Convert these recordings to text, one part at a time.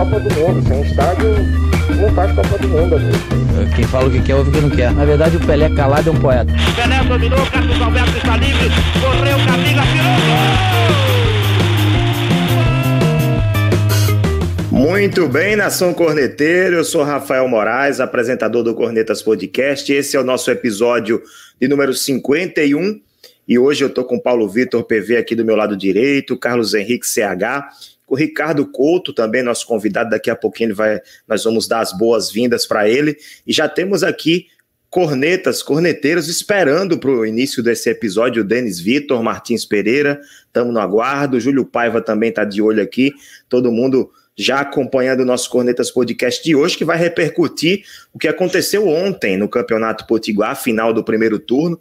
Copa do Mundo. Sem estádio, não faz Copa do Mundo, amigo. Quem fala o que quer, ouve o que não quer. Na verdade, o Pelé calado é um poeta. Pelé dominou, Carlos Alberto está livre, correu, Camila, tirou, Muito bem, nação corneteiro. Eu sou Rafael Moraes, apresentador do Cornetas Podcast. Esse é o nosso episódio de número 51. E hoje eu estou com Paulo Vitor PV aqui do meu lado direito, Carlos Henrique CH, o Ricardo Couto também, nosso convidado, daqui a pouquinho ele vai, nós vamos dar as boas-vindas para ele. E já temos aqui cornetas, corneteiros esperando para o início desse episódio, o Denis Vitor, Martins Pereira, estamos no aguardo, Júlio Paiva também está de olho aqui, todo mundo já acompanhando o nosso Cornetas Podcast de hoje, que vai repercutir o que aconteceu ontem no Campeonato Potiguar, final do primeiro turno.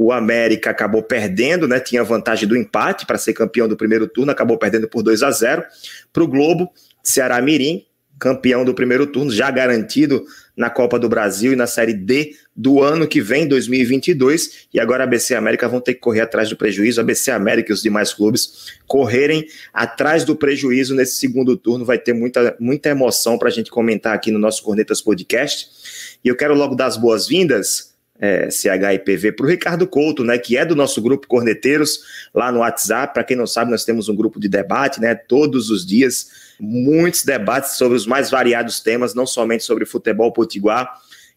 O América acabou perdendo, né? Tinha vantagem do empate para ser campeão do primeiro turno, acabou perdendo por 2 a 0 para o Globo. Ceará Mirim, campeão do primeiro turno, já garantido na Copa do Brasil e na Série D do ano que vem, 2022. E agora a BC América vão ter que correr atrás do prejuízo. A BC América e os demais clubes correrem atrás do prejuízo nesse segundo turno. Vai ter muita, muita emoção para a gente comentar aqui no nosso Cornetas Podcast. E eu quero logo dar as boas-vindas é, CHIPV, para o Ricardo Couto, né, que é do nosso grupo Corneteiros, lá no WhatsApp. Para quem não sabe, nós temos um grupo de debate, né, todos os dias, muitos debates sobre os mais variados temas, não somente sobre futebol potiguar,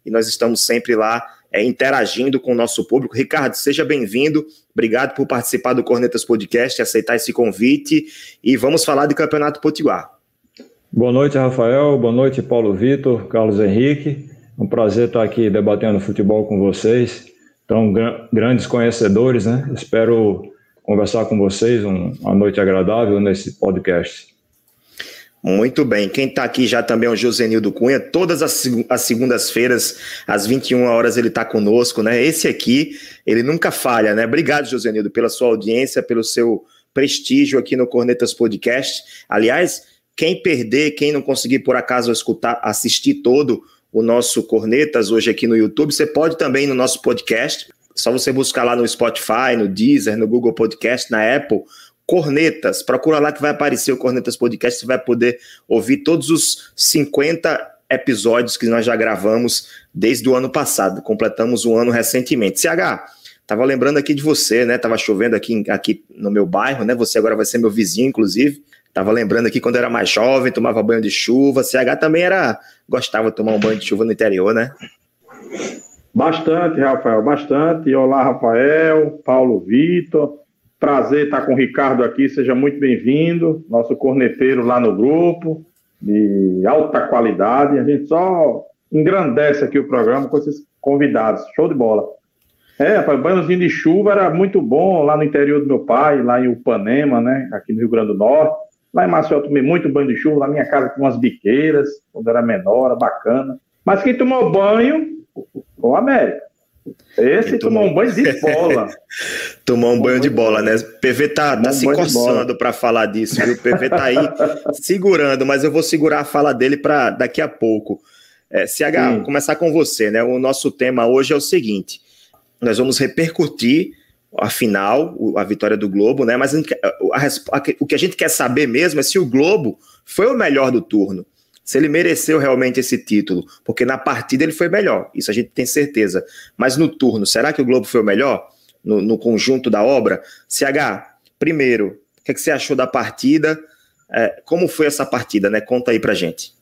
e nós estamos sempre lá é, interagindo com o nosso público. Ricardo, seja bem-vindo, obrigado por participar do Cornetas Podcast, aceitar esse convite, e vamos falar de Campeonato Potiguar. Boa noite, Rafael, boa noite, Paulo Vitor, Carlos Henrique. Um prazer estar aqui debatendo futebol com vocês. Então, grandes conhecedores, né? Espero conversar com vocês um, uma noite agradável nesse podcast. Muito bem. Quem está aqui já também é o Josenildo Cunha. Todas as, as segundas-feiras, às 21 horas, ele está conosco, né? Esse aqui, ele nunca falha, né? Obrigado, Josenildo, pela sua audiência, pelo seu prestígio aqui no Cornetas Podcast. Aliás, quem perder, quem não conseguir por acaso escutar, assistir todo o nosso Cornetas hoje aqui no YouTube. Você pode também no nosso podcast, só você buscar lá no Spotify, no Deezer, no Google Podcast, na Apple, Cornetas. Procura lá que vai aparecer o Cornetas Podcast, você vai poder ouvir todos os 50 episódios que nós já gravamos desde o ano passado. Completamos um ano recentemente. CH, tava lembrando aqui de você, né? Tava chovendo aqui, aqui no meu bairro, né? Você agora vai ser meu vizinho, inclusive. Tava lembrando aqui quando eu era mais jovem, tomava banho de chuva. CH também era gostava de tomar um banho de chuva no interior, né? Bastante, Rafael, bastante. Olá, Rafael, Paulo Vitor. Prazer estar com o Ricardo aqui, seja muito bem-vindo. Nosso corneteiro lá no grupo, de alta qualidade. A gente só engrandece aqui o programa com esses convidados. Show de bola. É, rapaz, banhozinho de chuva era muito bom lá no interior do meu pai, lá em Upanema, né? Aqui no Rio Grande do Norte. Lá em Maceió eu tomei muito banho de chuva, na minha casa tinha umas biqueiras, quando era menor, era bacana. Mas quem tomou banho foi o América. Esse tomou... tomou um banho de bola. tomou um banho de bola, né? PV tá, tá se coçando para falar disso, viu? O PV tá aí segurando, mas eu vou segurar a fala dele para daqui a pouco. É, CH, Sim. começar com você, né? O nosso tema hoje é o seguinte: nós vamos repercutir a final, a vitória do Globo, né? Mas a a, a, o que a gente quer saber mesmo é se o Globo foi o melhor do turno, se ele mereceu realmente esse título, porque na partida ele foi melhor, isso a gente tem certeza. Mas no turno, será que o Globo foi o melhor? No, no conjunto da obra? CH, primeiro, o que, é que você achou da partida? É, como foi essa partida, né? Conta aí pra gente.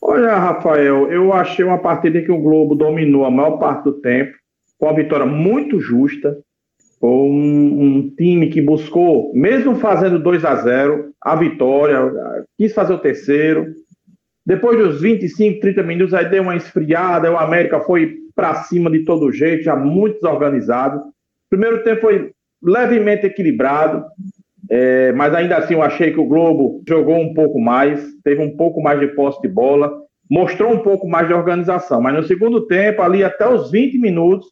Olha, Rafael, eu achei uma partida que o Globo dominou a maior parte do tempo, com uma vitória muito justa, um, um, time que buscou, mesmo fazendo 2 a 0 a vitória, quis fazer o terceiro. Depois dos 25, 30 minutos, aí deu uma esfriada, o América foi para cima de todo jeito, já muito desorganizado. primeiro tempo foi levemente equilibrado, é, mas ainda assim eu achei que o Globo jogou um pouco mais, teve um pouco mais de posse de bola, mostrou um pouco mais de organização. Mas no segundo tempo, ali até os 20 minutos,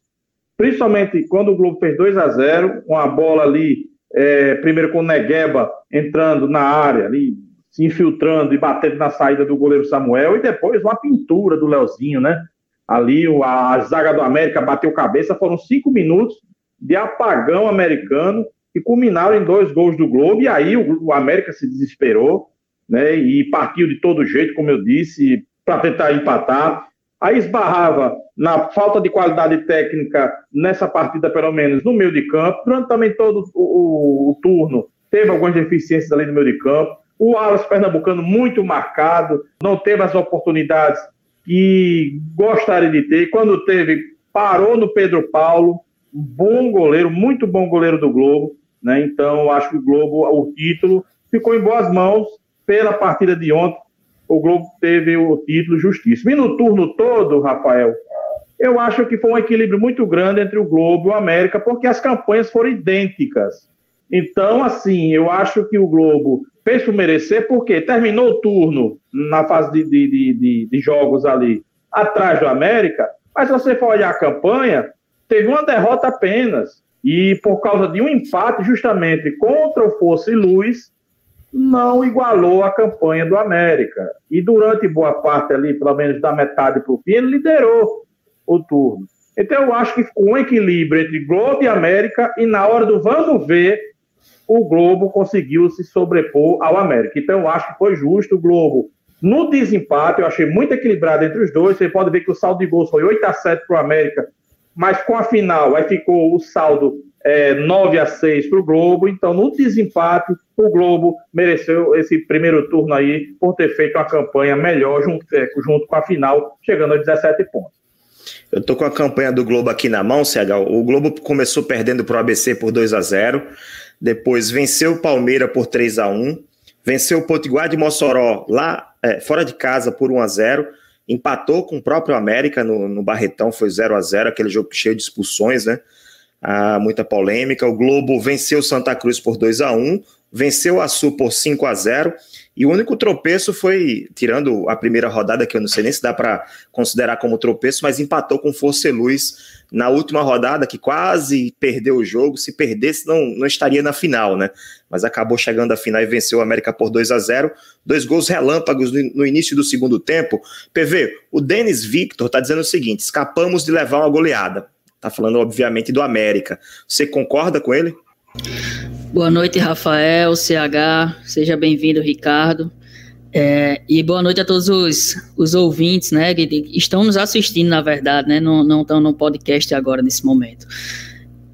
principalmente quando o Globo fez 2 a 0 com a bola ali, é, primeiro com o Negueba entrando na área, ali, se infiltrando e batendo na saída do goleiro Samuel, e depois uma pintura do Leozinho, né? Ali a, a zaga do América bateu cabeça, foram cinco minutos de apagão americano que culminaram em dois gols do Globo, e aí o, o América se desesperou, né? E partiu de todo jeito, como eu disse, para tentar empatar. Aí esbarrava na falta de qualidade técnica nessa partida, pelo menos no meio de campo. Durante também todo o, o, o turno, teve algumas deficiências ali no meio de campo. O Alas Pernambucano muito marcado, não teve as oportunidades que gostaria de ter. Quando teve, parou no Pedro Paulo, bom goleiro, muito bom goleiro do Globo. Né? Então, acho que o Globo, o título, ficou em boas mãos pela partida de ontem. O Globo teve o título justíssimo. E no turno todo, Rafael, eu acho que foi um equilíbrio muito grande entre o Globo e o América, porque as campanhas foram idênticas. Então, assim, eu acho que o Globo fez por merecer, porque terminou o turno na fase de, de, de, de jogos ali atrás do América, mas se você for olhar a campanha, teve uma derrota apenas. E por causa de um empate, justamente contra o Fosse Luz, não igualou a campanha do América. E durante boa parte ali, pelo menos da metade para o fim, ele liderou o turno. Então eu acho que ficou um equilíbrio entre Globo e América, e na hora do vamos ver, o Globo conseguiu se sobrepor ao América. Então eu acho que foi justo o Globo. No desempate, eu achei muito equilibrado entre os dois. Você pode ver que o saldo de gols foi 8 a 7 para o América mas com a final aí ficou o saldo é, 9 a 6 para o Globo. Então, no desempate, o Globo mereceu esse primeiro turno aí por ter feito uma campanha melhor junto, é, junto com a final, chegando a 17 pontos. Eu tô com a campanha do Globo aqui na mão, CH. O Globo começou perdendo para o ABC por 2 a 0 depois venceu o Palmeiras por 3 a 1 venceu o Potiguar de Mossoró lá é, fora de casa por 1 a 0 empatou com o próprio América no, no Barretão, foi 0 a 0 aquele jogo cheio de expulsões, né? Ah, muita polêmica. O Globo venceu Santa Cruz por 2 a 1 venceu o Açu por 5 a 0 e o único tropeço foi, tirando a primeira rodada, que eu não sei nem se dá para considerar como tropeço, mas empatou com Força e Luz na última rodada, que quase perdeu o jogo. Se perdesse, não, não estaria na final, né? Mas acabou chegando à final e venceu o América por 2 a 0 Dois gols relâmpagos no, no início do segundo tempo. PV, o Denis Victor está dizendo o seguinte: escapamos de levar uma goleada. Tá falando, obviamente, do América. Você concorda com ele? Boa noite, Rafael, CH. Seja bem-vindo, Ricardo. É, e boa noite a todos os, os ouvintes, né, que estão nos assistindo, na verdade, né, não, estão no podcast agora, nesse momento.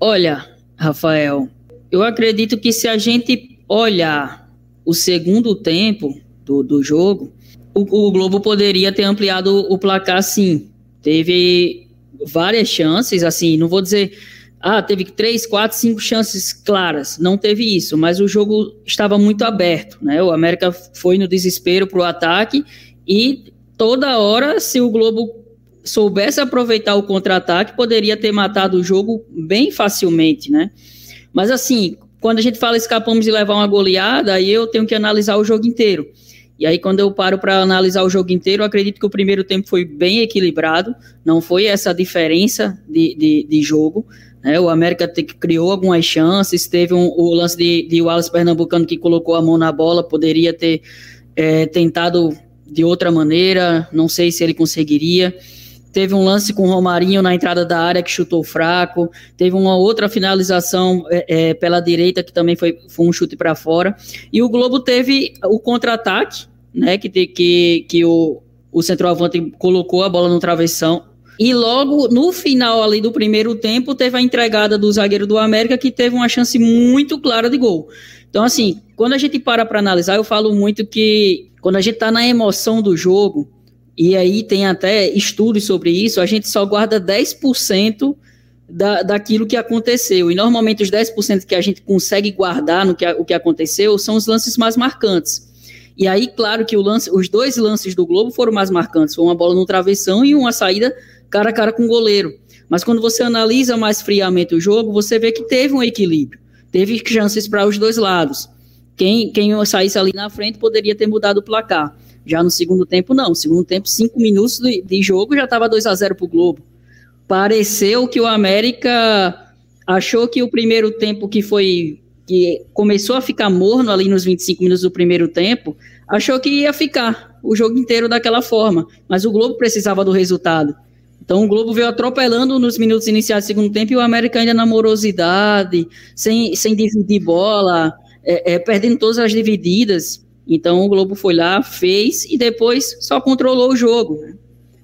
Olha, Rafael, eu acredito que se a gente olhar o segundo tempo do, do jogo, o, o Globo poderia ter ampliado o placar, sim. Teve várias chances, assim, não vou dizer ah, teve três, quatro, cinco chances claras. Não teve isso, mas o jogo estava muito aberto, né? O América foi no desespero para o ataque e toda hora, se o Globo soubesse aproveitar o contra-ataque, poderia ter matado o jogo bem facilmente, né? Mas assim, quando a gente fala escapamos de levar uma goleada, aí eu tenho que analisar o jogo inteiro. E aí, quando eu paro para analisar o jogo inteiro, acredito que o primeiro tempo foi bem equilibrado, não foi essa diferença de, de, de jogo. Né? O América te, criou algumas chances, teve um, o lance de, de Wallace Pernambucano que colocou a mão na bola, poderia ter é, tentado de outra maneira, não sei se ele conseguiria. Teve um lance com o Romarinho na entrada da área que chutou fraco. Teve uma outra finalização é, é, pela direita que também foi, foi um chute para fora. E o Globo teve o contra-ataque, né? Que, que, que o, o centroavante colocou a bola no travessão e logo no final ali do primeiro tempo teve a entregada do zagueiro do América que teve uma chance muito clara de gol. Então assim, quando a gente para para analisar, eu falo muito que quando a gente está na emoção do jogo, e aí tem até estudos sobre isso, a gente só guarda 10% da, daquilo que aconteceu. E normalmente os 10% que a gente consegue guardar no que, o que aconteceu são os lances mais marcantes. E aí, claro que lance, os dois lances do Globo foram mais marcantes. Foi uma bola no travessão e uma saída cara a cara com o goleiro. Mas quando você analisa mais friamente o jogo, você vê que teve um equilíbrio. Teve chances para os dois lados. Quem, quem saísse ali na frente poderia ter mudado o placar. Já no segundo tempo, não. No segundo tempo, cinco minutos de, de jogo, já estava 2 a 0 para o Globo. Pareceu que o América achou que o primeiro tempo que foi. que começou a ficar morno ali nos 25 minutos do primeiro tempo, achou que ia ficar o jogo inteiro daquela forma. Mas o Globo precisava do resultado. Então o Globo veio atropelando nos minutos iniciais do segundo tempo e o América ainda na morosidade, sem, sem dividir bola, é, é, perdendo todas as divididas. Então o Globo foi lá, fez e depois só controlou o jogo.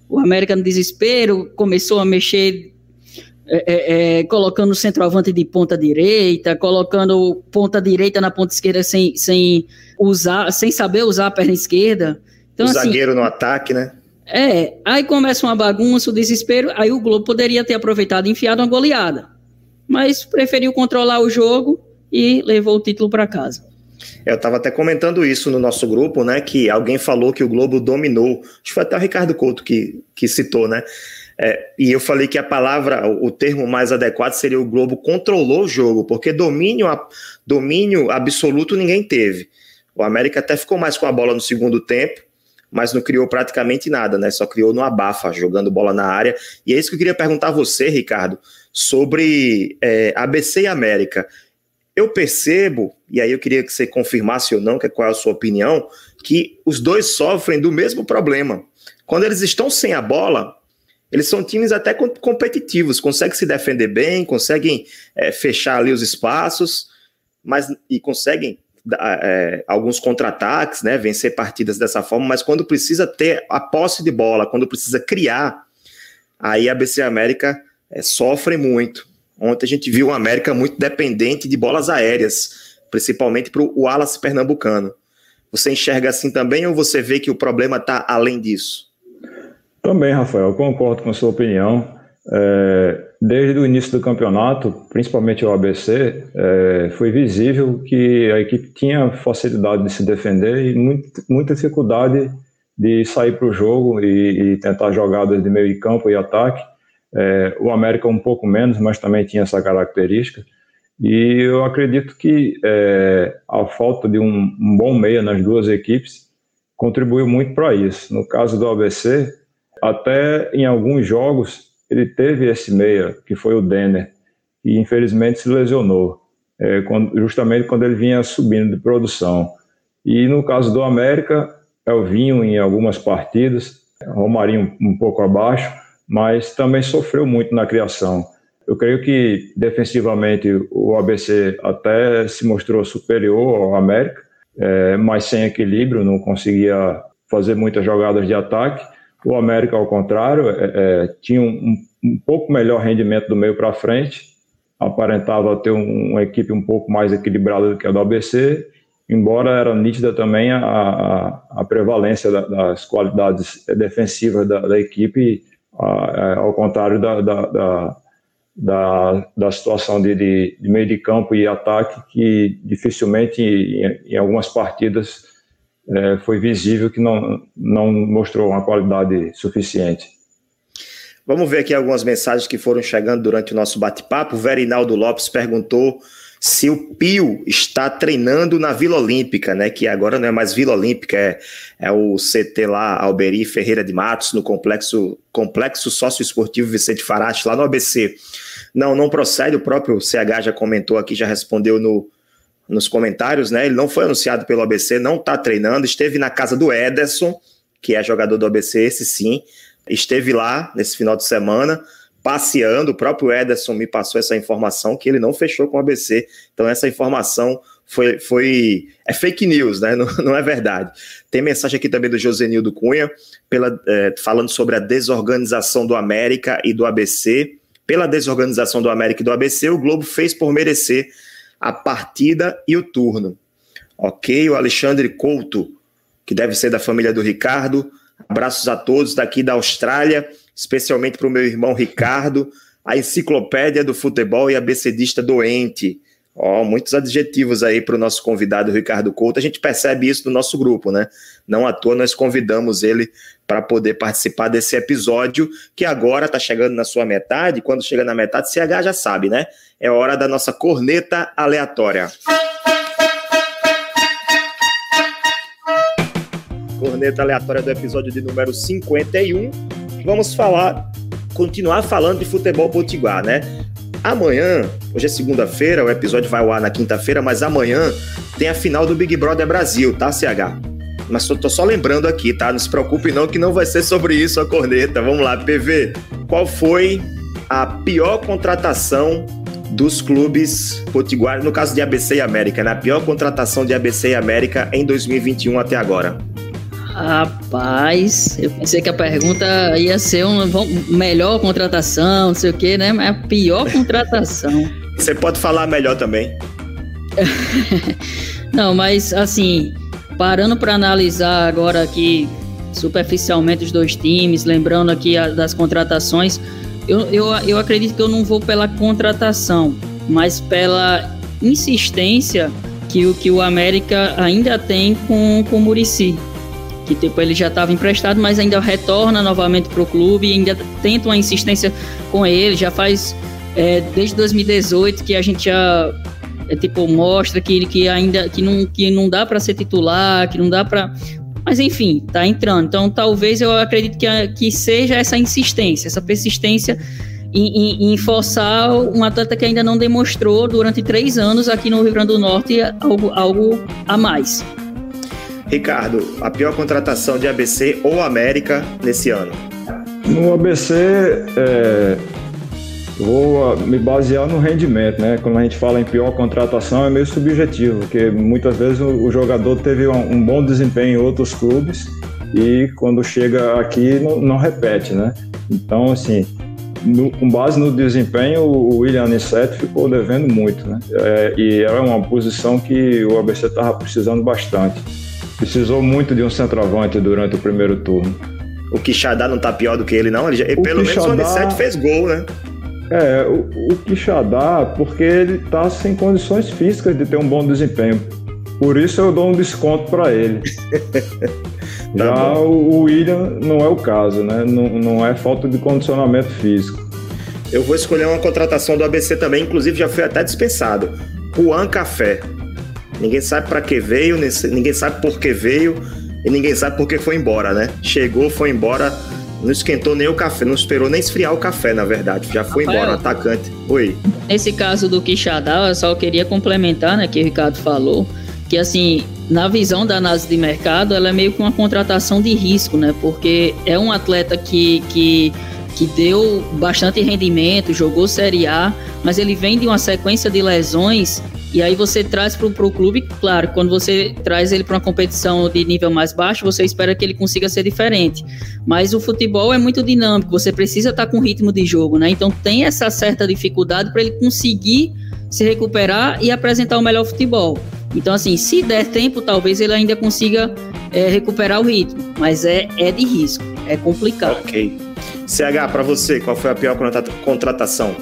O América no desespero começou a mexer, é, é, é, colocando o centroavante de ponta direita, colocando ponta direita na ponta esquerda sem, sem usar, sem saber usar a perna esquerda. Então, o assim, zagueiro no ataque, né? É, aí começa uma bagunça, o desespero, aí o Globo poderia ter aproveitado e enfiado uma goleada. Mas preferiu controlar o jogo e levou o título para casa. Eu estava até comentando isso no nosso grupo, né? Que alguém falou que o Globo dominou. Acho que foi até o Ricardo Couto que, que citou, né? É, e eu falei que a palavra, o termo mais adequado seria o Globo controlou o jogo, porque domínio, domínio absoluto ninguém teve. O América até ficou mais com a bola no segundo tempo, mas não criou praticamente nada, né? Só criou no abafa, jogando bola na área. E é isso que eu queria perguntar a você, Ricardo, sobre é, ABC e América. Eu percebo, e aí eu queria que você confirmasse ou não, que qual é a sua opinião, que os dois sofrem do mesmo problema. Quando eles estão sem a bola, eles são times até competitivos, conseguem se defender bem, conseguem é, fechar ali os espaços, mas e conseguem é, alguns contra-ataques, né, vencer partidas dessa forma, mas quando precisa ter a posse de bola, quando precisa criar, aí a BC América é, sofre muito. Ontem a gente viu o América muito dependente de bolas aéreas, principalmente para o Wallace pernambucano. Você enxerga assim também ou você vê que o problema está além disso? Também, Rafael, concordo com a sua opinião. É, desde o início do campeonato, principalmente o ABC, é, foi visível que a equipe tinha facilidade de se defender e muito, muita dificuldade de sair para o jogo e, e, tentar jogadas de meio campo e ataque. É, o América um pouco menos, mas também tinha essa característica. E eu acredito que é, a falta de um, um, bom meia nas duas equipes contribuiu muito para isso. No caso do ABC, até em alguns jogos ele teve esse meia, que foi o Denner, e infelizmente se lesionou, é, quando, justamente quando ele vinha subindo de produção. E no caso do América, Elvinho em algumas partidas, Romarinho um pouco abaixo, mas também sofreu muito na criação. Eu creio que defensivamente o ABC até se mostrou superior ao América, é, mas sem equilíbrio, não conseguia fazer muitas jogadas de ataque. O América, ao contrário, é, é, tinha um, um, pouco melhor rendimento do meio para frente, aparentava ter um, uma equipe um pouco mais equilibrada do que a do ABC, embora era nítida também a, a, a prevalência da, das qualidades defensivas da, da equipe é, ao contrário da, da, da, da, da situação de, de, de, meio de campo e ataque, que dificilmente em, em algumas partidas é, foi visível que não, não mostrou uma qualidade suficiente. Vamos ver aqui algumas mensagens que foram chegando durante o nosso bate-papo. O Verinaldo Lopes perguntou se o Pio está treinando na Vila Olímpica, né? Que agora não é mais Vila Olímpica, é, é o CT lá, Alberi Ferreira de Matos, no complexo, complexo Sócio-Esportivo Vicente Farache, lá no ABC. Não, não procede, o próprio CH já comentou aqui, já respondeu no, nos comentários, né? Ele não foi anunciado pelo ABC, não está treinando, esteve na casa do Ederson, que é jogador do ABC, esse sim, esteve lá nesse final de semana passeando. O próprio Ederson me passou essa informação que ele não fechou com o ABC. Então, essa informação foi, foi é fake news, né? Não, não é verdade. Tem mensagem aqui também do Josenildo Cunha, pela, é, falando sobre a desorganização do América e do ABC. Pela desorganização do América e do ABC, o Globo fez por merecer a partida e o turno. Ok, o Alexandre Couto, que deve ser da família do Ricardo. Abraços a todos daqui da Austrália especialmente para o meu irmão Ricardo, a enciclopédia do futebol e a becedista doente. Ó, oh, muitos adjetivos aí para o nosso convidado Ricardo Couto. A gente percebe isso no nosso grupo, né? Não à toa nós convidamos ele para poder participar desse episódio, que agora está chegando na sua metade. Quando chega na metade, CH já sabe, né? É hora da nossa corneta aleatória. Corneta aleatória do episódio de número 51 vamos falar, continuar falando de futebol potiguar, né? Amanhã, hoje é segunda-feira, o episódio vai ao ar na quinta-feira, mas amanhã tem a final do Big Brother Brasil, tá, CH? Mas tô, só lembrando aqui, tá? Não se preocupe não que não vai ser sobre isso a corneta. Vamos lá, PV. Qual foi a pior contratação dos clubes potiguares, no caso de ABC e América, na pior contratação de ABC e América em 2021 até agora? Rapaz, eu pensei que a pergunta ia ser uma melhor contratação, não sei o que, né? Mas a pior contratação. Você pode falar melhor também. não, mas assim, parando para analisar agora aqui superficialmente os dois times, lembrando aqui a, das contratações, eu, eu, eu acredito que eu não vou pela contratação, mas pela insistência que o, que o América ainda tem com, com o Murici. Que tipo, ele já estava emprestado, mas ainda retorna novamente para o clube ainda tenta uma insistência com ele. Já faz é, desde 2018 que a gente já é, tipo mostra que, que ainda que não, que não dá para ser titular, que não dá para mas enfim, tá entrando. Então talvez eu acredito que, que seja essa insistência, essa persistência em, em, em, forçar um atleta que ainda não demonstrou durante três anos aqui no Rio Grande do Norte algo, algo a mais. Ricardo, a pior contratação de ABC ou América nesse ano? No ABC, é, vou me basear no rendimento, né? Quando a gente fala em pior contratação é meio subjetivo, porque muitas vezes o, jogador teve um, bom desempenho em outros clubes e quando chega aqui não, não repete, né? Então, assim, no, com base no desempenho, o William Anicete ficou devendo muito, né? É, e era uma posição que o ABC estava precisando bastante. Precisou muito de um centroavante durante o primeiro turno. O Quixadá não tá pior do que ele, não? Ele já, pelo Quixadá... menos o Anicete fez gol, né? É, o, o Quixadá, porque ele está sem condições físicas de ter um bom desempenho. Por isso eu dou um desconto para ele. tá Já bom. o William não é o caso, né? Não, não é falta de condicionamento físico. Eu vou escolher uma contratação do ABC também, inclusive já foi até dispensado. Juan Café. Ninguém sabe para que veio, ninguém sabe por que veio e ninguém sabe por que foi embora, né? Chegou, foi embora não esquentou nem o café, não esperou nem esfriar o café, na verdade. Já foi Rafael, embora, atacante. Oi. Nesse caso do Quixadá, eu só queria complementar, né, que o Ricardo falou, que assim, na visão da análise de mercado, ela é meio que uma contratação de risco, né? Porque é um atleta que, que, que deu bastante rendimento, jogou Série A, mas ele vem de uma sequência de lesões e aí você traz para o clube, claro, quando você traz ele para uma competição de nível mais baixo, você espera que ele consiga ser diferente. Mas o futebol é muito dinâmico, você precisa estar tá com ritmo de jogo, né? Então tem essa certa dificuldade para ele conseguir se recuperar e apresentar o melhor futebol. Então, assim, se der tempo, talvez ele ainda consiga é, recuperar o ritmo, mas é, é de risco, é complicado. Ok. CH, para você, qual foi a pior contratação?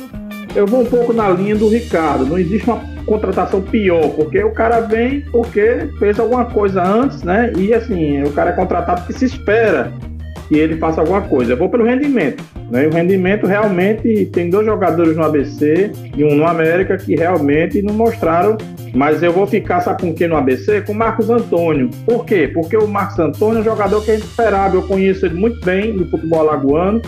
Eu vou um pouco na linha do Ricardo. Não existe uma contratação pior, porque o cara vem porque fez alguma coisa antes, né? E assim, o cara é contratado porque se espera que ele faça alguma coisa. Eu vou pelo rendimento. Né? O rendimento realmente tem dois jogadores no ABC e um no América que realmente não mostraram. Mas eu vou ficar, sabe com quem no ABC? Com o Marcos Antônio. Por quê? Porque o Marcos Antônio é um jogador que gente esperava. Eu conheço ele muito bem no futebol alagoano.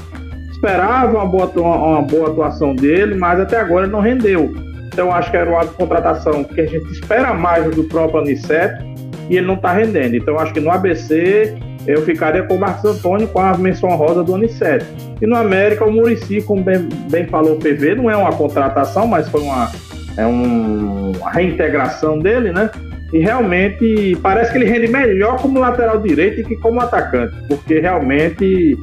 Esperava uma boa, uma boa atuação dele, mas até agora não rendeu. Então acho que era uma contratação que a gente espera mais do próprio Aniceto e ele não está rendendo. Então acho que no ABC eu ficaria com o Marcos Antônio com a menção rosa do Aniceto. E no América o Murici, como bem, bem falou o PV, não é uma contratação, mas foi uma, é um, uma reintegração dele, né? E realmente parece que ele rende melhor como lateral direito que como atacante, porque realmente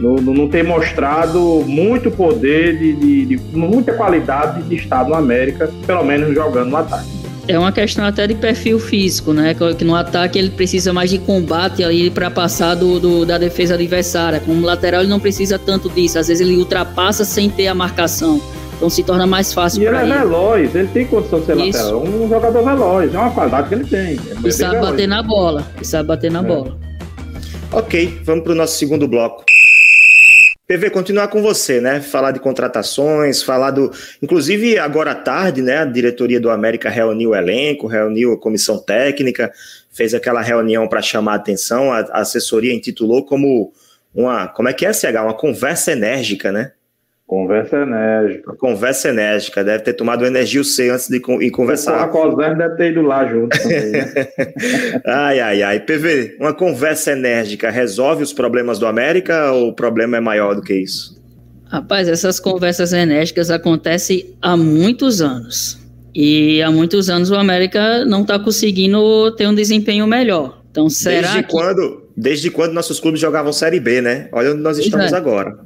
não, não tem mostrado muito poder, de, de, de, muita qualidade de estado no América, pelo menos jogando no ataque. É uma questão até de perfil físico, né? Que no ataque ele precisa mais de combate aí para passar do, do, da defesa adversária. Como lateral ele não precisa tanto disso. Às vezes ele ultrapassa sem ter a marcação. Então se torna mais fácil para ele. E ele é veloz, ele tem condição de ser Isso. lateral. Um jogador veloz, é uma qualidade que ele tem. É e sabe veloz. bater na bola. E sabe bater na é. bola. Ok, vamos para o nosso segundo bloco. PV, continuar com você, né? Falar de contratações, falar do. Inclusive, agora à tarde, né? A diretoria do América reuniu o elenco, reuniu a comissão técnica, fez aquela reunião para chamar a atenção. A, assessoria intitulou como uma. Como é que é, CH? Uma conversa enérgica, né? Conversa enérgica. Conversa enérgica. Deve ter tomado energia C antes de ir conversar. A Cosner deve ter ido lá junto também. Né? ai, ai, ai. PV, uma conversa enérgica resolve os problemas do América ou o problema é maior do que isso? Rapaz, essas conversas enérgicas acontecem há muitos anos. E há muitos anos o América não está conseguindo ter um desempenho melhor. Então, será desde que... quando Desde quando nossos clubes jogavam Série B, né? Olha onde nós estamos é. agora.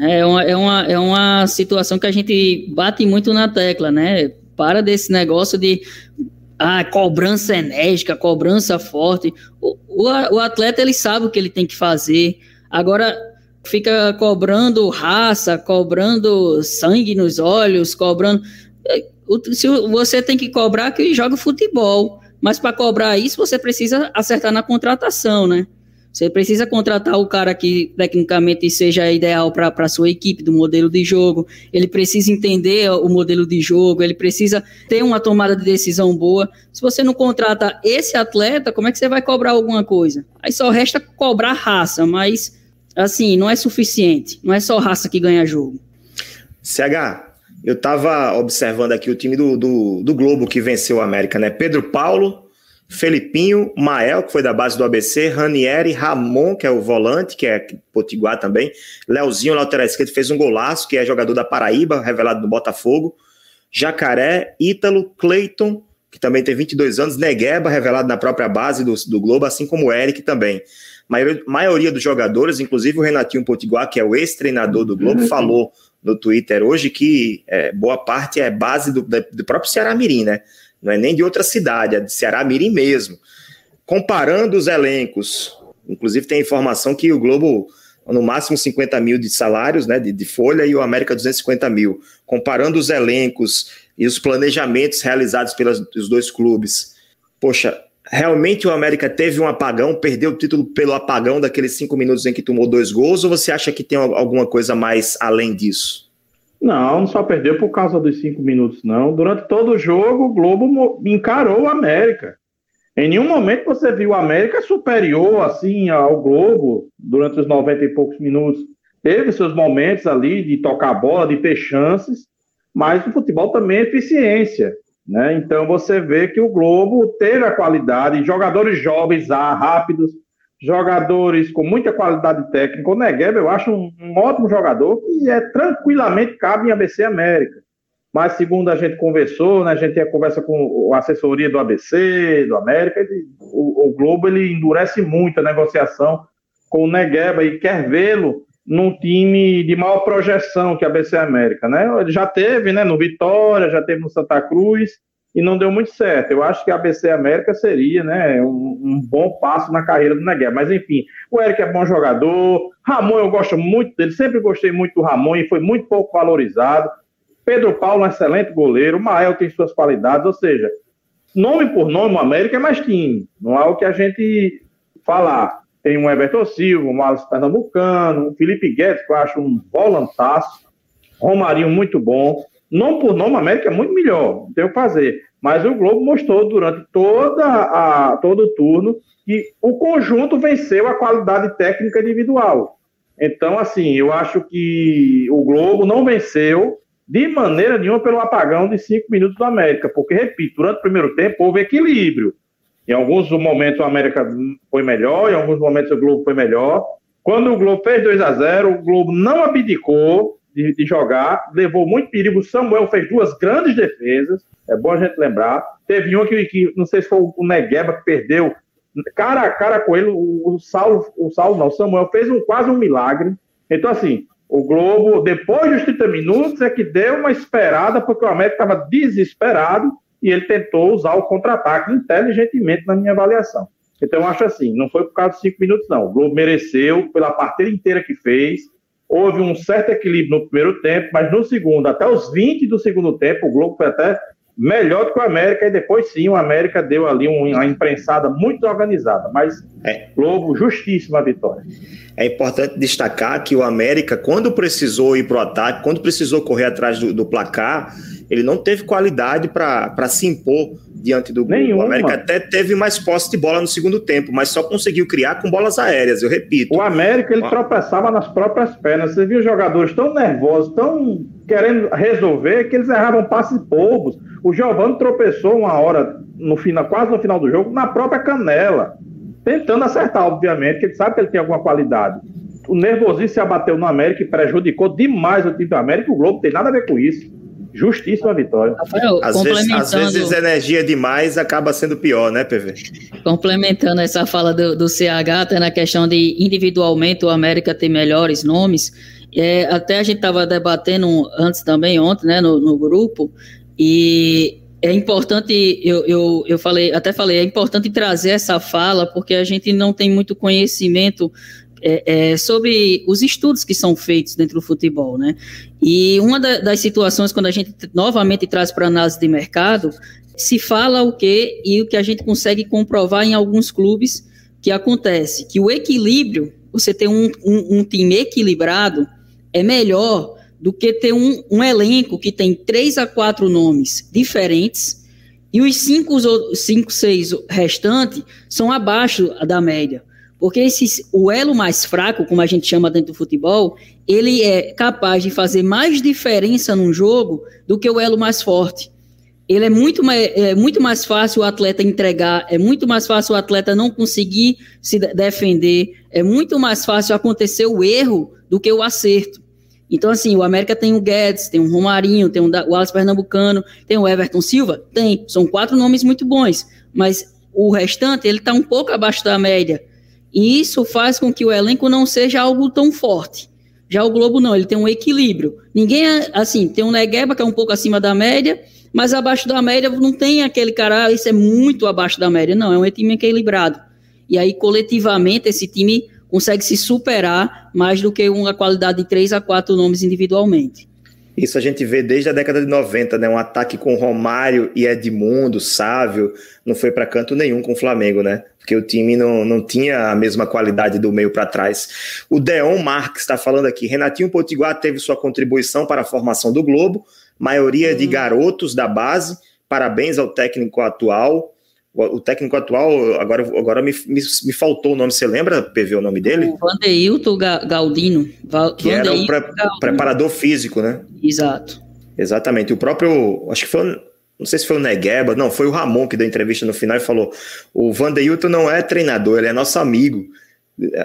É uma, é, uma, é uma situação que a gente bate muito na tecla, né? Para desse negócio de ah, cobrança enérgica, cobrança forte. O, o, o atleta ele sabe o que ele tem que fazer. Agora, fica cobrando raça, cobrando sangue nos olhos, cobrando. É, se você tem que cobrar que joga futebol, mas para cobrar isso você precisa acertar na contratação, né? Você precisa contratar o cara que tecnicamente seja ideal para a sua equipe, do modelo de jogo. Ele precisa entender o modelo de jogo, ele precisa ter uma tomada de decisão boa. Se você não contrata esse atleta, como é que você vai cobrar alguma coisa? Aí só resta cobrar raça, mas assim, não é suficiente. Não é só raça que ganha jogo. CH, eu estava observando aqui o time do, do, do Globo que venceu o América, né? Pedro Paulo, Felipinho, Mael, que foi da base do ABC, Ranieri, Ramon, que é o volante, que é potiguar também, Leozinho, lateral esquerdo, fez um golaço, que é jogador da Paraíba, revelado no Botafogo, Jacaré, Ítalo, Cleiton, que também tem 22 anos, Negueba, revelado na própria base do, do Globo, assim como o Eric também. A maioria dos jogadores, inclusive o Renatinho Potiguar, que é o ex-treinador do Globo, uhum. falou no Twitter hoje que é, boa parte é base do, do próprio Ceará Mirim, né? Não é nem de outra cidade, é de Ceará Mirim mesmo. Comparando os elencos, inclusive tem informação que o Globo, no máximo 50 mil de salários, né, de, de folha, e o América 250 mil. Comparando os elencos e os planejamentos realizados pelos dois clubes. Poxa, realmente o América teve um apagão, perdeu o título pelo apagão daqueles cinco minutos em que tomou dois gols, ou você acha que tem alguma coisa mais além disso? Não, não só perdeu por causa dos cinco minutos, não. Durante todo o jogo, o Globo encarou o América. Em nenhum momento você viu o América superior assim ao Globo durante os 90 e poucos minutos. Teve seus momentos ali de tocar a bola, de ter chances, mas o futebol também é eficiência. Né? Então você vê que o Globo teve a qualidade, jogadores jovens, rápidos, jogadores com muita qualidade técnica. O Negueba eu acho um, um, ótimo jogador e é tranquilamente cabe em ABC América. Mas segundo a gente conversou, né, a gente tinha conversa com a assessoria do ABC, do América, ele, o, o, Globo ele endurece muito a negociação com o Negueba e quer vê-lo num time de maior projeção que a ABC América, né? Ele já teve, né, no Vitória, já teve no Santa Cruz, e não deu muito certo. Eu acho que a ABC América seria né, um, um bom passo na carreira do Negueba. Mas enfim, o Eric é bom jogador, Ramon eu gosto muito dele, sempre gostei muito do Ramon e foi muito pouco valorizado. Pedro Paulo, um excelente goleiro, o Mael tem suas qualidades, ou seja, nome por nome, o América é mais time, não é o que a gente falar. Tem um Everton Silva, um Alisson Pernambucano, o Felipe Guedes, que eu acho um volantaço, Romarinho muito bom. Nome por nome, a América é muito melhor, não tem o que fazer. Mas o Globo mostrou durante toda a, todo o turno que o conjunto venceu a qualidade técnica individual. Então, assim, eu acho que o Globo não venceu de maneira nenhuma pelo apagão de cinco minutos do América, porque, repito, durante o primeiro tempo houve equilíbrio. Em alguns momentos o América foi melhor, em alguns momentos o Globo foi melhor. Quando o Globo fez 2 a 0 o Globo não abdicou, de, de, jogar, levou muito perigo. Samuel fez duas grandes defesas, é bom a gente lembrar. Teve um que, que não sei se foi o Negueba que perdeu, cara a cara com ele, o, o Saulo, o Saulo não, o Samuel fez um, quase um milagre. Então, assim, o Globo, depois dos 30 minutos, é que deu uma esperada, porque o América estava desesperado e ele tentou usar o contra-ataque inteligentemente na minha avaliação. Então, eu acho assim, não foi por causa dos cinco minutos, não. O Globo mereceu, pela partida inteira que fez, houve um certo equilíbrio no primeiro tempo, mas no segundo, até os 20 do segundo tempo, o Globo foi até melhor do que o América, e depois sim o América deu ali uma imprensada muito organizada, mas é. Globo, justíssima vitória. É importante destacar que o América, quando precisou ir para o ataque, quando precisou correr atrás do, do placar, ele não teve qualidade para se impor diante do Nenhuma. O América até teve mais posse de bola no segundo tempo, mas só conseguiu criar com bolas aéreas, eu repito. O América ele tropeçava nas próprias pernas. Você viu os jogadores tão nervosos, tão querendo resolver, que eles erravam passes bobos. O Giovanni tropeçou uma hora, no final, quase no final do jogo, na própria canela. Tentando acertar, obviamente, que ele sabe que ele tem alguma qualidade. o nervosismo se abateu no América e prejudicou demais o time do América. O Globo tem nada a ver com isso. Justíssima vitória. Rafael, às, vezes, às vezes energia demais acaba sendo pior, né, PV? Complementando essa fala do, do CH, até na questão de individualmente o América ter melhores nomes, é, até a gente estava debatendo antes também, ontem, né, no, no grupo, e é importante, eu, eu, eu falei, até falei, é importante trazer essa fala, porque a gente não tem muito conhecimento é, é, sobre os estudos que são feitos dentro do futebol, né? E uma da, das situações, quando a gente novamente traz para análise de mercado, se fala o quê e o que a gente consegue comprovar em alguns clubes que acontece, que o equilíbrio, você ter um, um, um time equilibrado, é melhor do que ter um, um elenco que tem três a quatro nomes diferentes e os cinco, cinco seis restantes são abaixo da média. Porque esse, o elo mais fraco, como a gente chama dentro do futebol, ele é capaz de fazer mais diferença num jogo do que o elo mais forte. Ele é muito, mais, é muito mais fácil o atleta entregar, é muito mais fácil o atleta não conseguir se defender, é muito mais fácil acontecer o erro do que o acerto. Então, assim, o América tem o Guedes, tem o Romarinho, tem o Wallace Pernambucano, tem o Everton Silva? Tem. São quatro nomes muito bons. Mas o restante, ele está um pouco abaixo da média. E isso faz com que o elenco não seja algo tão forte. Já o Globo não, ele tem um equilíbrio. Ninguém, assim, tem um Negueba que é um pouco acima da média, mas abaixo da média não tem aquele cara, ah, isso é muito abaixo da média. Não, é um time equilibrado. E aí, coletivamente, esse time consegue se superar mais do que uma qualidade de três a quatro nomes individualmente. Isso a gente vê desde a década de 90, né? Um ataque com Romário e Edmundo, Sávio, não foi para canto nenhum com o Flamengo, né? Porque o time não, não tinha a mesma qualidade do meio para trás. O Deon Marques está falando aqui: Renatinho Potiguar teve sua contribuição para a formação do Globo, maioria hum. de garotos da base. Parabéns ao técnico atual. O, técnico atual, agora, agora me, me, me, faltou o nome, você lembra, PV, o nome dele? O Vandeilton Galdino. Val, que era o pre, preparador físico, né? Exato. Exatamente. O próprio, acho que foi, não sei se foi o Negueba, não, foi o Ramon que deu entrevista no final e falou: o Vandeilton não é treinador, ele é nosso amigo.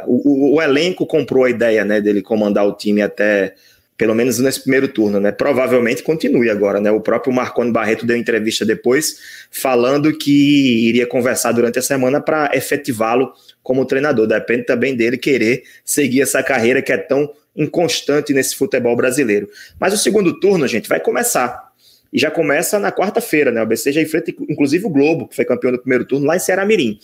O, o, o elenco comprou a ideia né, dele comandar o time até pelo menos nesse primeiro turno, né? Provavelmente continue agora, né? O próprio Marconi Barreto deu entrevista depois falando que iria conversar durante a semana para efetivá-lo como treinador. Depende também dele querer seguir essa carreira que é tão inconstante nesse futebol brasileiro. Mas o segundo turno, gente, vai começar. E já começa na quarta-feira, né? O ABC já enfrenta, inclusive, o Globo, que foi campeão do primeiro turno, lá em Ceará Mirim.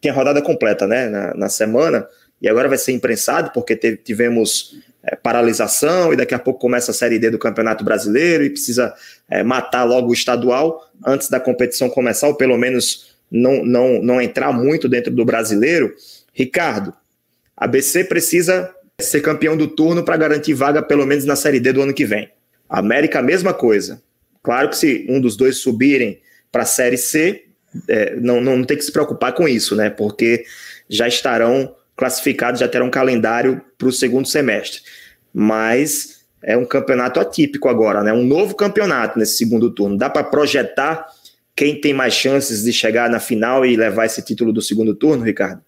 Tem a rodada completa, né? Na, na semana. E agora vai ser imprensado, porque teve, tivemos é, paralisação e daqui a pouco começa a Série D do Campeonato Brasileiro e precisa é, matar logo o estadual antes da competição começar, ou pelo menos não, não, não entrar muito dentro do brasileiro. Ricardo, a BC precisa ser campeão do turno para garantir vaga pelo menos na Série D do ano que vem. América, mesma coisa. Claro que se um dos dois subirem para a Série C, é, não, não tem que se preocupar com isso, né? Porque já estarão classificados já terão calendário para o segundo semestre. Mas é um campeonato atípico agora, né? Um novo campeonato nesse segundo turno. Dá para projetar quem tem mais chances de chegar na final e levar esse título do segundo turno, Ricardo?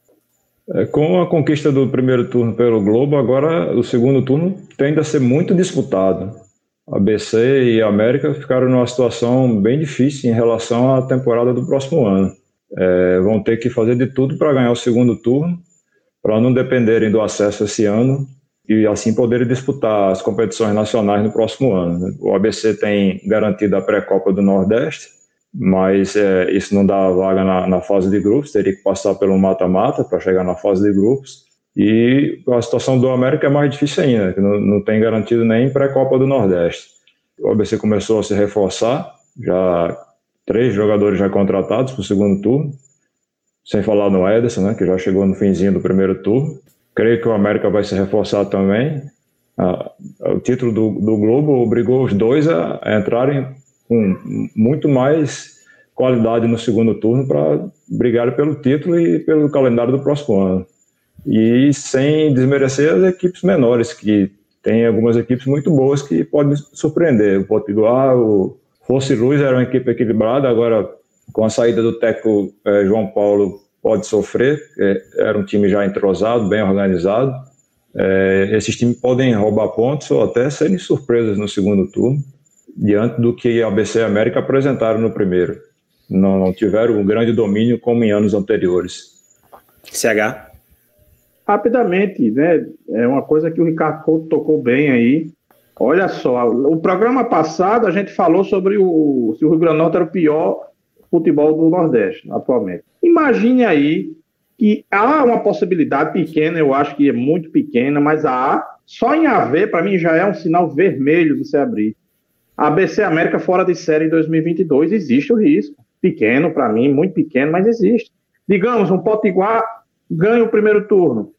É, com a conquista do primeiro turno pelo Globo, agora o segundo turno tende a ser muito disputado. A BC e América ficaram numa situação bem difícil em relação à temporada do próximo ano. É, vão ter que fazer de tudo para ganhar o segundo turno para não dependerem do acesso esse ano e assim poderem disputar as competições nacionais no próximo ano. Né? O ABC tem garantido a pré-copa do Nordeste, mas é, isso não dá vaga na, na, fase de grupos, teria que passar pelo mata-mata para chegar na fase de grupos. E a situação do América é mais difícil ainda, que não, não tem garantido nem pré-copa do Nordeste. O ABC começou a se reforçar, já três jogadores já contratados para o segundo turno, sem falar no Ederson, né, que já chegou no finzinho do primeiro turno. Creio que o América vai se reforçar também. Ah, o título do, do, Globo obrigou os dois a, a entrarem com muito mais qualidade no segundo turno para brigar pelo título e pelo calendário do próximo ano. E sem desmerecer as equipes menores, que tem algumas equipes muito boas que podem surpreender. O Potiguar, o Fosse Luz era uma equipe equilibrada, agora com a saída do técnico eh, João Paulo, pode sofrer, era um time já entrosado, bem organizado. é, esses times podem roubar pontos ou até serem surpresas no segundo turno, diante do que a ABC e a América apresentaram no primeiro. Não, não tiveram um grande domínio como em anos anteriores. CH? Rapidamente, né? É uma coisa que o Ricardo Couto tocou bem aí. Olha só, o programa passado a gente falou sobre o, se o Rio Grande do Norte era o pior futebol do Nordeste atualmente. Imagine aí que há uma possibilidade pequena, eu acho que é muito pequena, mas há, só em haver, para mim já é um sinal vermelho de se abrir. ABC América fora de série em 2022, existe o risco. Pequeno para mim, muito pequeno, mas existe. Digamos, um Potiguar ganha o primeiro turno.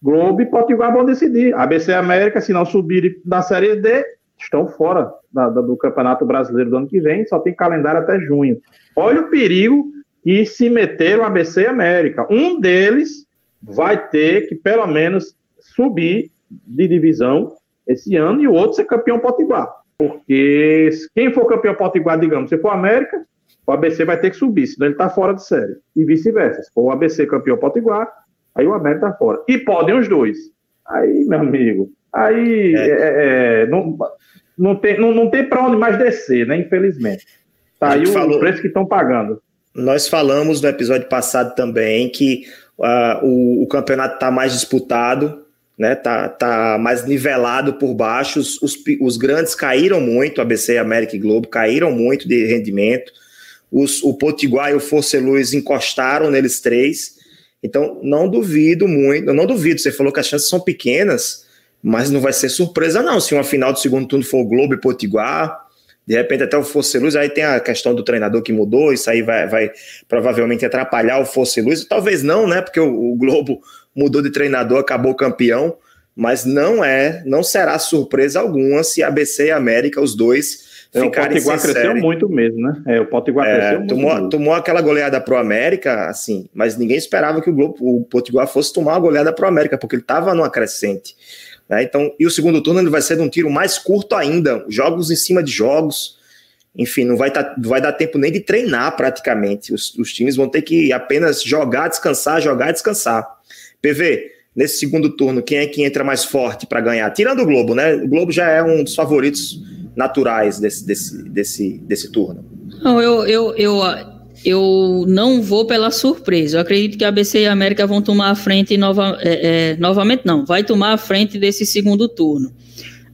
Globo e Potiguar vão decidir. ABC América, se não subirem da Série D, estão fora da, da, do Campeonato Brasileiro do ano que vem, só tem calendário até junho. Olha o perigo e se meteram ABC América. Um deles vai ter que, pelo menos, subir de divisão esse ano e o outro ser campeão potiguar. Porque quem for campeão potiguar, digamos, se for América, o ABC vai ter que subir, senão ele está fora de série. E vice-versa. Se for o ABC campeão potiguar, aí o América está fora. E podem os dois. Aí, meu amigo, aí é. É, é, não, não tem, não, não tem para onde mais descer, né? Infelizmente. Tá aí o falou. preço que estão pagando. Nós falamos no episódio passado também que uh, o, o, campeonato está mais disputado, né? Tá, tá mais nivelado por baixo. Os, os, os grandes caíram muito, ABC, América e Globo caíram muito de rendimento. Os, o Potiguar e o Força Luz encostaram neles três. Então, não duvido muito, não duvido. Você falou que as chances são pequenas, mas não vai ser surpresa, não. Se uma final do segundo turno for Globo e Potiguar, de repente até o Fosse Luz, aí tem a questão do treinador que mudou, isso aí vai, vai provavelmente atrapalhar o Fosse Luz, talvez não, né, porque o, o, Globo mudou de treinador, acabou campeão, mas não é, não será surpresa alguma se ABC e América, os dois, é, ficarem O Potiguar cresceu série. muito mesmo, né, é, o Potiguar é, cresceu muito tomou, tomou aquela goleada pro América, assim, mas ninguém esperava que o, Globo, o Potiguar fosse tomar uma goleada pro América, porque ele estava numa crescente. Né? Então, e o segundo turno ele vai ser de um tiro mais curto ainda, jogos em cima de jogos. Enfim, não vai, tá, vai dar tempo nem de treinar praticamente. Os, os times vão ter que apenas jogar, descansar, jogar, descansar. PV, nesse segundo turno, quem é que entra mais forte para ganhar? Tirando o Globo, né? O Globo já é um dos favoritos naturais desse, desse, desse, desse turno. Não, eu, eu, eu eu não vou pela surpresa. Eu acredito que a ABC e a América vão tomar a frente nova, é, é, novamente, não, vai tomar a frente desse segundo turno.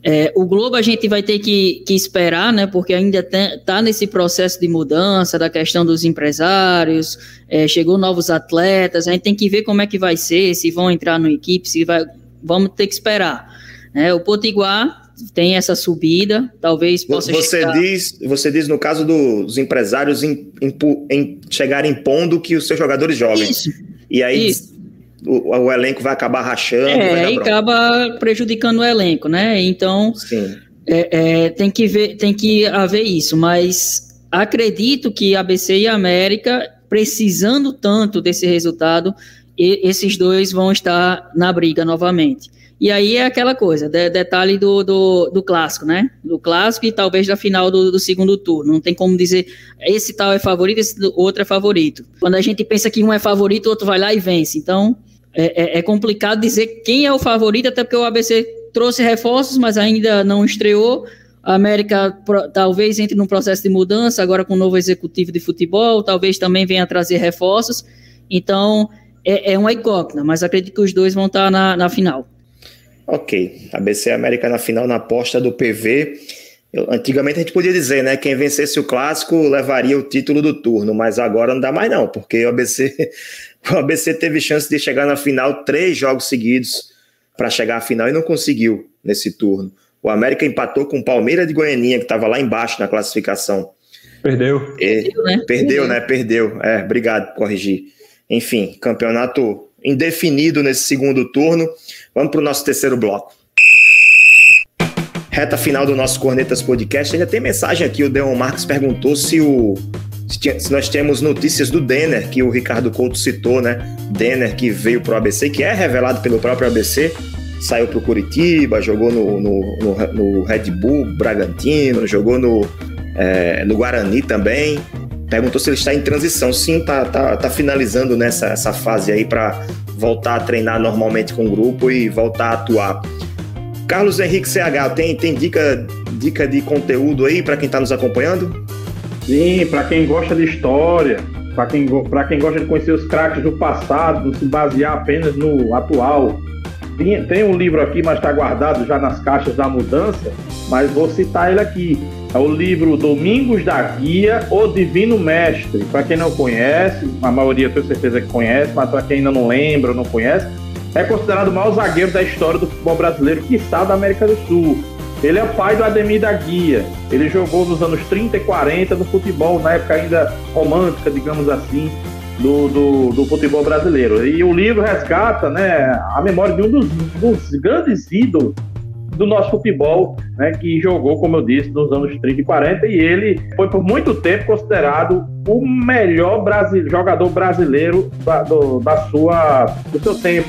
É, o Globo a gente vai ter que, que esperar, né? Porque ainda está nesse processo de mudança da questão dos empresários, é, chegou novos atletas, a gente tem que ver como é que vai ser, se vão entrar no equipe, se vai. Vamos ter que esperar. É, o Potiguar tem essa subida, talvez possa você chegar... diz Você diz no caso dos empresários em, em, em chegar impondo que os seus jogadores joguem. Isso. E aí Isso. O, o, elenco vai acabar rachando. É, e acaba prejudicando o elenco, né? Então é, é, tem que ver, tem que haver isso, mas acredito que ABC e América, precisando tanto desse resultado, e, esses dois vão estar na briga novamente. E aí é aquela coisa, de, detalhe do, do, do, clássico, né? Do clássico e talvez da final do, do, segundo turno. Não tem como dizer esse tal é favorito, esse outro é favorito. Quando a gente pensa que um é favorito, o outro vai lá e vence. Então é, é, é complicado dizer quem é o favorito, até porque o ABC trouxe reforços, mas ainda não estreou. A América pro, talvez entre num processo de mudança, agora com o novo executivo de futebol, talvez também venha trazer reforços. Então é, é uma incógnita, mas acredito que os dois vão estar na, na final. Ok, ABC América na final na aposta do PV. Eu, antigamente a gente podia dizer, né? Quem vencesse o clássico levaria o título do turno, mas agora não dá mais não, porque o ABC, o ABC teve chance de chegar na final três jogos seguidos para chegar à final e não conseguiu nesse turno. O América empatou com o Palmeiras de Goianinha, que estava lá embaixo na classificação. Perdeu. E, perdeu, né? Perdeu, né? Perdeu. É, obrigado por corrigir. Enfim, campeonato indefinido nesse segundo turno. Vamos para o nosso terceiro bloco. Reta final do nosso Cornetas Podcast. Ainda tem mensagem aqui. O Deon Marques perguntou se o se nós temos notícias do Denner, que o Ricardo Couto citou, né? Denner que veio para o ABC, que é revelado pelo próprio ABC, saiu para o Curitiba, jogou no, no, no, no, Red Bull Bragantino, jogou no, é, no Guarani também. Perguntou se ele está em transição. Sim, tá, tá, tá finalizando nessa essa fase aí para voltar a treinar normalmente com o grupo e voltar a atuar. Carlos Henrique CH, tem, tem dica, dica de conteúdo aí para quem está nos acompanhando? Sim, para quem gosta de história, para quem, quem gosta de conhecer os craques do passado, se basear apenas no atual. Tem, tem um livro aqui, mas está guardado já nas caixas da mudança, mas vou citar ele aqui. É o livro Domingos da Guia, O Divino Mestre. Para quem não conhece, a maioria tenho certeza que conhece, mas para quem ainda não lembra ou não conhece, é considerado o maior zagueiro da história do futebol brasileiro, que está da América do Sul. Ele é o pai do Ademir da Guia. Ele jogou nos anos 30 e 40 no futebol, na época ainda romântica, digamos assim, do, do, do, futebol brasileiro. E o livro resgata né, a memória de um dos, dos, grandes ídolos do nosso futebol, né, que jogou, como eu disse, nos anos 30 e 40, e ele foi por muito tempo considerado o melhor jogador brasileiro da, do, da sua, do seu tempo.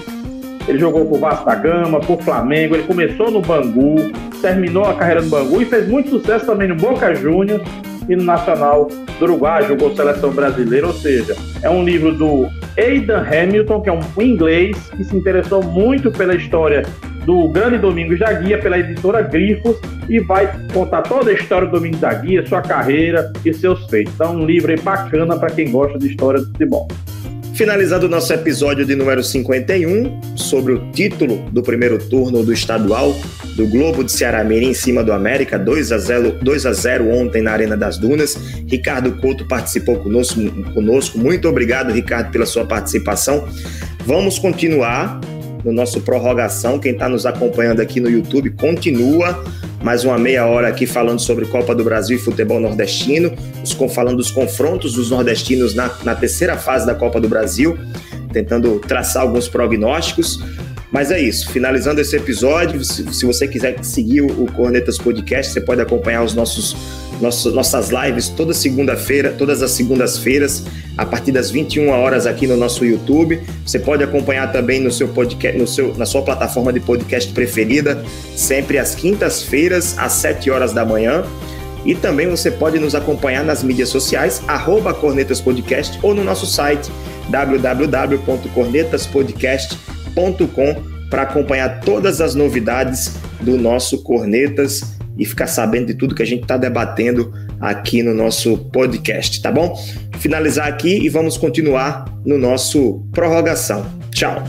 Ele jogou por Vasco da Gama, por Flamengo, ele começou no Bangu, terminou a carreira no Bangu e fez muito sucesso também no Boca Juniors e no Nacional do Uruguai, jogou seleção brasileira, ou seja, é um livro do Aidan Hamilton, que é um inglês que se interessou muito pela história do Grande Domingos da Guia, pela editora Grifos, e vai contar toda a história do Domingos da Guia, sua carreira e seus feitos. Então, um livro bacana para quem gosta de história do futebol. Finalizando o nosso episódio de número 51, sobre o título do primeiro turno do estadual do Globo de Ceará Mirim em cima do América, 2 a 0, 2 a 0 ontem na Arena das Dunas. Ricardo Couto participou conosco, conosco. Muito obrigado, Ricardo, pela sua participação. Vamos continuar no nosso prorrogação. Quem está nos acompanhando aqui no YouTube, continua mais uma meia hora aqui falando sobre Copa do Brasil e futebol nordestino, falando dos confrontos dos nordestinos na, na terceira fase da Copa do Brasil, tentando traçar alguns prognósticos. Mas é isso, finalizando esse episódio, se, se você quiser seguir o, Cornetas Podcast, você pode acompanhar os nossos nossas lives toda segunda-feira, todas as segundas-feiras, a partir das 21 horas aqui no nosso YouTube. Você pode acompanhar também no seu podcast, no seu, na sua plataforma de podcast preferida, sempre às quintas-feiras, às 7 horas da manhã. E também você pode nos acompanhar nas mídias sociais, arroba Cornetas Podcast, ou no nosso site www.cornetaspodcast.com para acompanhar todas as novidades do nosso Cornetas e ficar sabendo de tudo que a gente está debatendo aqui no nosso podcast, tá bom? Finalizar aqui e vamos continuar no nosso prorrogação. Tchau!